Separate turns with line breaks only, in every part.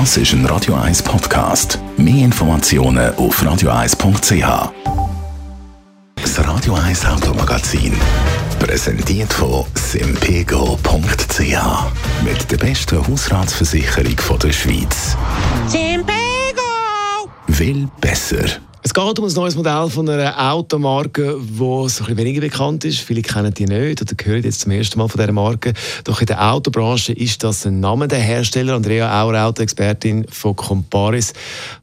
Das ist ein Radio 1 Podcast. Mehr Informationen auf radio1.ch. Das Radio 1 Automagazin. Präsentiert von simpego.ch. Mit der besten Hausratsversicherung der Schweiz.
Simpego!
Will besser.
Es geht um ein neues Modell von einer Automarke, die so ein weniger bekannt ist. Viele kennen die nicht oder hören jetzt zum ersten Mal von dieser Marke. Doch in der Autobranche ist das ein Name der Hersteller. Andrea Auer, Autoexpertin von Comparis.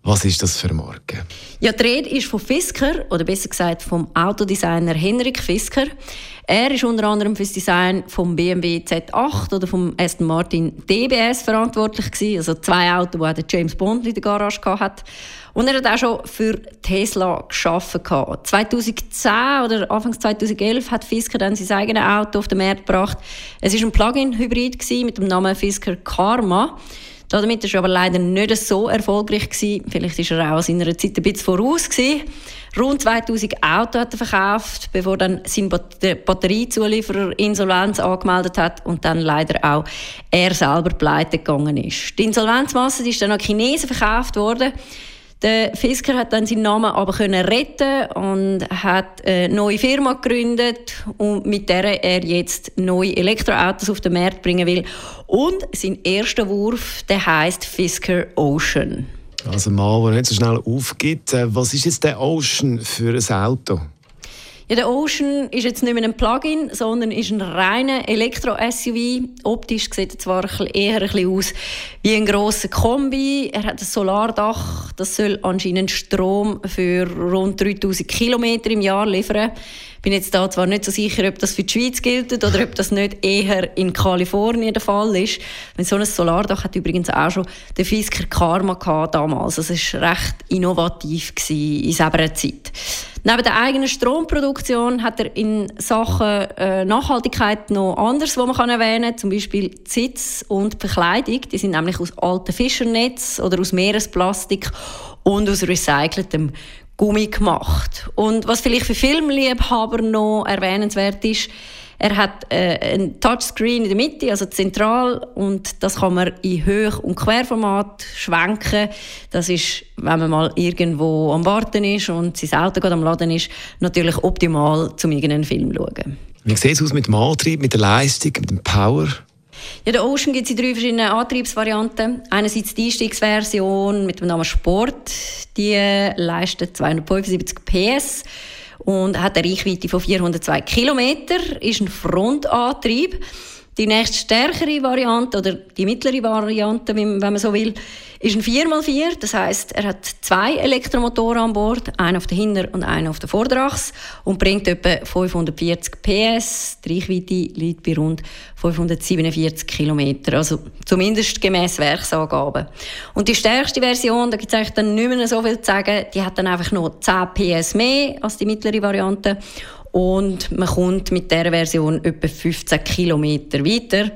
Was ist das für eine Marke?
Ja, die Rede ist von Fisker, oder besser gesagt vom Autodesigner Henrik Fisker. Er ist unter anderem für das Design vom BMW Z8 oder vom Aston Martin DBS verantwortlich gewesen, also zwei Autos, die der James Bond in der Garage hatte. Und er hat auch schon für Tesla geschaffen. 2010 oder Anfang 2011 hat Fisker dann sein eigenes Auto auf den Markt gebracht. Es war ein Plug-in-Hybrid mit dem Namen Fisker Karma. Damit war er aber leider nicht so erfolgreich. Gewesen. Vielleicht war er auch seiner Zeit ein bisschen voraus. Gewesen. Rund 2000 Autos hat er verkauft, bevor dann sein Batteriezulieferer Insolvenz angemeldet hat und dann leider auch er selber pleite gegangen ist. Die Insolvenzmasse ist dann an Chinesen verkauft worden. Der Fisker hat dann seinen Namen aber können retten und hat eine neue Firma gegründet und mit der er jetzt neue Elektroautos auf den Markt bringen will. Und sein erster Wurf, der heißt Fisker Ocean.
Also mal, der nicht so schnell aufgibt. Äh, was ist jetzt der Ocean für ein Auto?
Ja, der Ocean ist jetzt nicht mehr ein Plug-in, sondern ist ein reiner Elektro-SUV. Optisch sieht er zwar eher ein bisschen aus wie ein grosser Kombi. Er hat ein Solardach. Das soll anscheinend Strom für rund 3000 Kilometer im Jahr liefern. Bin jetzt da zwar nicht so sicher, ob das für die Schweiz gilt oder ob das nicht eher in Kalifornien der Fall ist. Wenn so ein Solardach hat übrigens auch schon der Fisker Karma gehabt damals. Das war recht innovativ in seiner Zeit. Neben der eigenen Stromproduktion hat er in Sachen äh, Nachhaltigkeit noch anderes, was man kann erwähnen kann. Zum Beispiel Sitz und Verkleidung. Die sind nämlich aus alten Fischernetz oder aus Meeresplastik und aus recyceltem Gummi gemacht. Und was vielleicht für Filmliebhaber noch erwähnenswert ist, er hat äh, ein Touchscreen in der Mitte, also zentral, und das kann man in Höch- und Querformat schwenken. Das ist, wenn man mal irgendwo am Warten ist und sein Auto gerade am Laden ist, natürlich optimal, zum irgendeinen Film zu schauen.
Wie sieht es aus mit dem Antrieb, mit der Leistung, mit dem Power?
Ja, der Ocean gibt es in drei verschiedenen Antriebsvarianten. Einerseits die Einstiegsversion mit dem Namen Sport. Die leistet 275 PS und hat eine Reichweite von 402 km, ist ein Frontantrieb. Die nächste stärkere Variante oder die mittlere Variante, wenn man so will, ist ein 4x4. Das heißt, er hat zwei Elektromotoren an Bord, einen auf der Hinter- und einen auf der Vorderachse und bringt etwa 540 PS. Die Reichweite liegt bei rund 547 km, also zumindest gemäß Werksangaben. Und die stärkste Version, da gibt es eigentlich dann nicht mehr so viel zu sagen, die hat dann einfach noch 10 PS mehr als die mittlere Variante und man kommt mit dieser Version etwa 15 Kilometer weiter.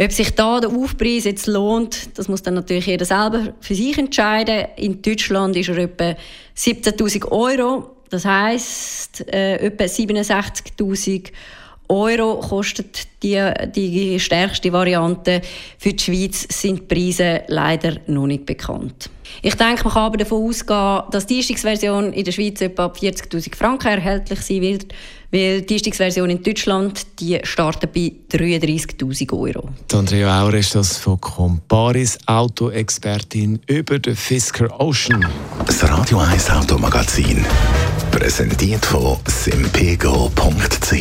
Ob sich da der Aufpreis jetzt lohnt, das muss dann natürlich jeder selber für sich entscheiden. In Deutschland ist er etwa 17.000 Euro. Das heisst, äh, etwa 67.000 Euro kostet die, die stärkste Variante. Für die Schweiz sind die Preise leider noch nicht bekannt. Ich denke, man kann aber davon ausgehen, dass die Einstiegsversion in der Schweiz etwa ab 40.000 Franken erhältlich sein wird, weil die Einstiegsversion in Deutschland die startet bei 33.000 Euro.
Die Andrea Auer ist das von Comparis, Autoexpertin über den Fisker Ocean.
Das Radio 1 Automagazin. Präsentiert von simpego.ch.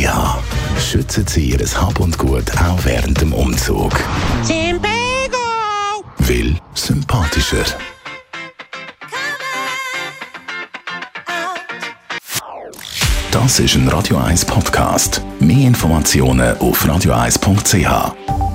Schützen Sie Ihr Hab und Gut auch während dem Umzug.
Simpego!
Will sympathischer. Das ist ein Radio 1 Podcast. Mehr Informationen auf radio1.ch.